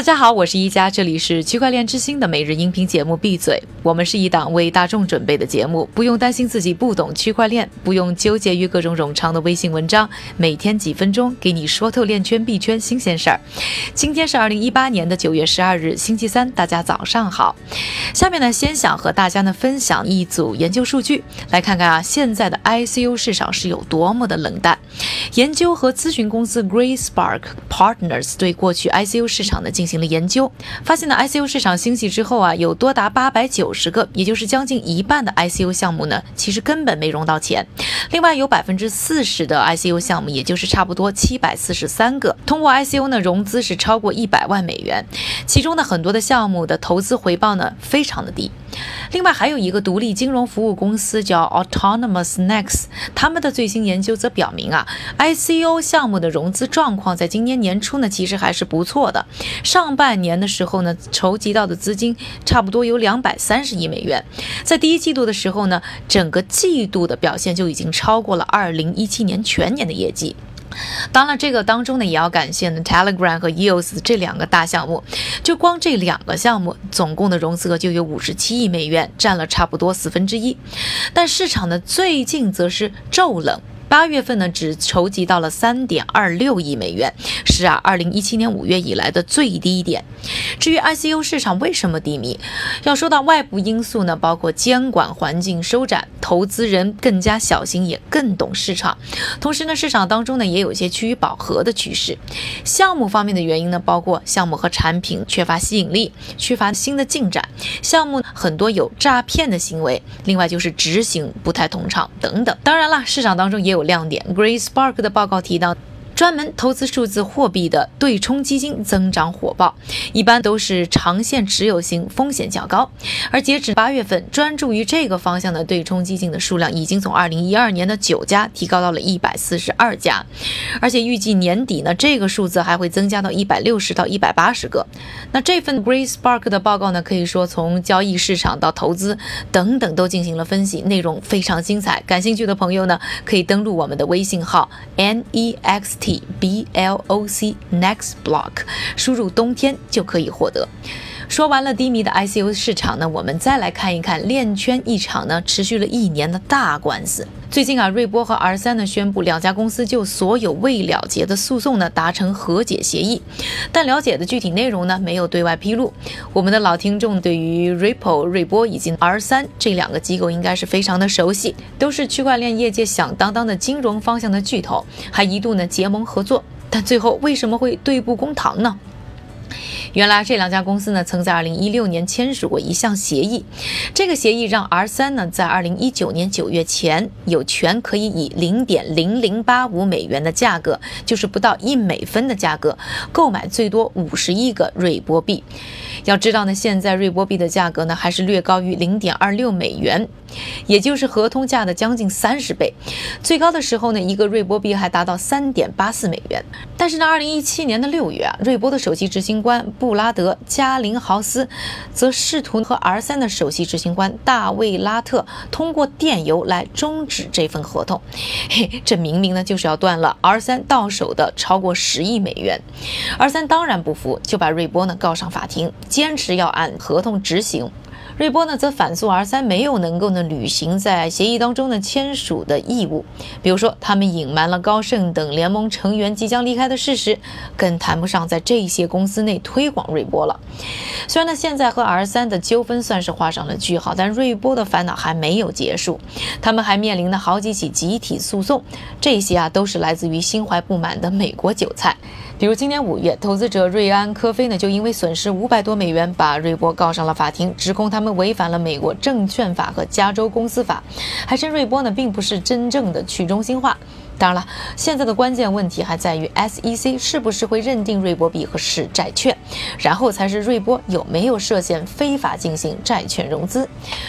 大家好，我是一加，这里是区块链之星的每日音频节目。闭嘴，我们是一档为大众准备的节目，不用担心自己不懂区块链，不用纠结于各种冗长的微信文章，每天几分钟给你说透链圈币圈新鲜事儿。今天是二零一八年的九月十二日，星期三，大家早上好。下面呢，先想和大家呢分享一组研究数据，来看看啊，现在的 ICO 市场是有多么的冷淡。研究和咨询公司 Gray Spark Partners 对过去 I C U 市场呢进行了研究，发现呢 I C U 市场兴起之后啊，有多达八百九十个，也就是将近一半的 I C U 项目呢，其实根本没融到钱。另外有百分之四十的 I C U 项目，也就是差不多七百四十三个，通过 I C U 呢融资是超过一百万美元，其中呢很多的项目的投资回报呢非常的低。另外还有一个独立金融服务公司叫 Autonomous Next，他们的最新研究则表明啊，ICO 项目的融资状况在今年年初呢其实还是不错的，上半年的时候呢筹集到的资金差不多有两百三十亿美元，在第一季度的时候呢，整个季度的表现就已经超过了二零一七年全年的业绩。当然，这个当中呢，也要感谢呢 Telegram 和 EOS 这两个大项目，就光这两个项目，总共的融资额就有五十七亿美元，占了差不多四分之一。但市场呢，最近则是骤冷。八月份呢，只筹集到了三点二六亿美元，是啊，二零一七年五月以来的最低点。至于 I C U 市场为什么低迷，要说到外部因素呢，包括监管环境收窄，投资人更加小心，也更懂市场。同时呢，市场当中呢，也有一些趋于饱和的趋势。项目方面的原因呢，包括项目和产品缺乏吸引力，缺乏新的进展，项目很多有诈骗的行为，另外就是执行不太通畅等等。当然了，市场当中也有。亮点，Gray Spark 的报告提到。专门投资数字货币的对冲基金增长火爆，一般都是长线持有型，风险较高。而截止八月份，专注于这个方向的对冲基金的数量已经从二零一二年的九家提高到了一百四十二家，而且预计年底呢，这个数字还会增加到一百六十到一百八十个。那这份 Gray Spark 的报告呢，可以说从交易市场到投资等等都进行了分析，内容非常精彩。感兴趣的朋友呢，可以登录我们的微信号 N E X T B L O C Next Block，输入冬天就可以获得。说完了低迷的 ICO 市场呢，我们再来看一看链圈一场呢持续了一年的大官司。最近啊，瑞波和 R 三呢宣布两家公司就所有未了结的诉讼呢达成和解协议，但了解的具体内容呢没有对外披露。我们的老听众对于 Ripple 瑞波以及 R 三这两个机构应该是非常的熟悉，都是区块链业界响当当的金融方向的巨头，还一度呢结盟合作，但最后为什么会对簿公堂呢？原来这两家公司呢，曾在二零一六年签署过一项协议，这个协议让 R 三呢，在二零一九年九月前有权可以以零点零零八五美元的价格，就是不到一美分的价格，购买最多五十亿个瑞波币。要知道呢，现在瑞波币的价格呢，还是略高于零点二六美元。也就是合同价的将近三十倍，最高的时候呢，一个瑞波币还达到三点八四美元。但是呢，二零一七年的六月啊，瑞波的首席执行官布拉德加林豪斯则试图和 R 三的首席执行官大卫拉特通过电邮来终止这份合同。嘿，这明明呢就是要断了 R 三到手的超过十亿美元。R 三当然不服，就把瑞波呢告上法庭，坚持要按合同执行。瑞波呢，则反诉 R 三没有能够呢履行在协议当中呢签署的义务，比如说他们隐瞒了高盛等联盟成员即将离开的事实，更谈不上在这些公司内推广瑞波了。虽然呢现在和 R 三的纠纷算是画上了句号，但瑞波的烦恼还没有结束，他们还面临了好几起集体诉讼，这些啊都是来自于心怀不满的美国韭菜。比如今年五月，投资者瑞安科菲呢，就因为损失五百多美元，把瑞波告上了法庭，指控他们违反了美国证券法和加州公司法，还称瑞波呢并不是真正的去中心化。当然了，现在的关键问题还在于 SEC 是不是会认定瑞波币和是债券，然后才是瑞波有没有涉嫌非法进行债券融资。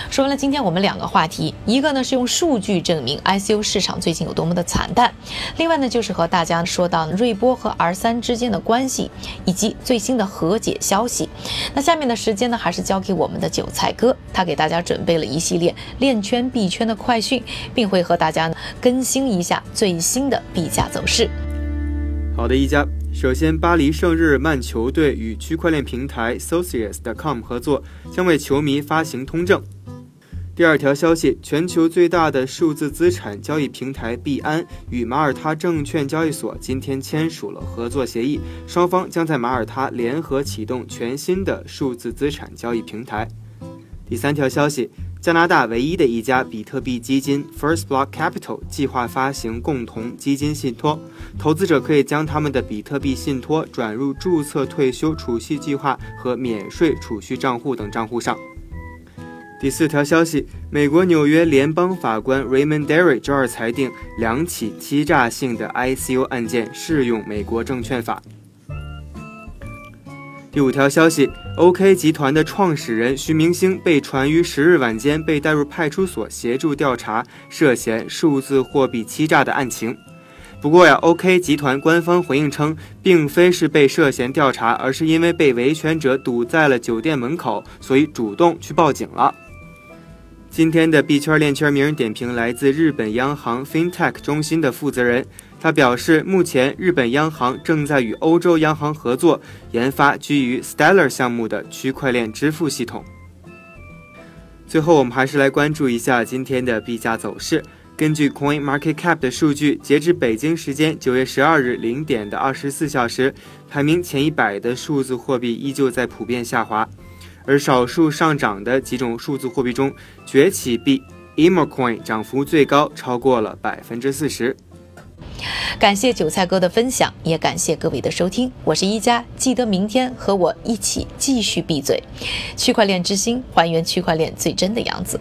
说完了今天我们两个话题，一个呢是用数据证明 ICO 市场最近有多么的惨淡，另外呢就是和大家说到瑞波和 R 三之间的关系以及最新的和解消息。那下面的时间呢还是交给我们的韭菜哥，他给大家准备了一系列链圈币圈的快讯，并会和大家呢更新一下最。新的币价走势。好的，一家首先，巴黎圣日曼球队与区块链平台 Socius.com 合作，将为球迷发行通证。第二条消息，全球最大的数字资产交易平台币安与马耳他证券交易所今天签署了合作协议，双方将在马耳他联合启动全新的数字资产交易平台。第三条消息，加拿大唯一的一家比特币基金 First Block Capital 计划发行共同基金信托，投资者可以将他们的比特币信托转入注册退休储蓄计划和免税储蓄账户等账户上。第四条消息，美国纽约联邦法官 Raymond Derry 周二裁定，两起欺诈性的 ICO 案件适用美国证券法。第五条消息，OK 集团的创始人徐明星被传于十日晚间被带入派出所协助调查涉嫌数字货币欺诈的案情。不过呀，OK 集团官方回应称，并非是被涉嫌调查，而是因为被维权者堵在了酒店门口，所以主动去报警了。今天的币圈链圈名人点评来自日本央行 FinTech 中心的负责人，他表示，目前日本央行正在与欧洲央行合作研发基于 Stellar 项目的区块链支付系统。最后，我们还是来关注一下今天的币价走势。根据 Coin Market Cap 的数据，截至北京时间九月十二日零点的二十四小时，排名前一百的数字货币依旧在普遍下滑。而少数上涨的几种数字货币中，崛起币 Emocoin 涨幅最高，超过了百分之四十。感谢韭菜哥的分享，也感谢各位的收听。我是一加，记得明天和我一起继续闭嘴。区块链之心，还原区块链最真的样子。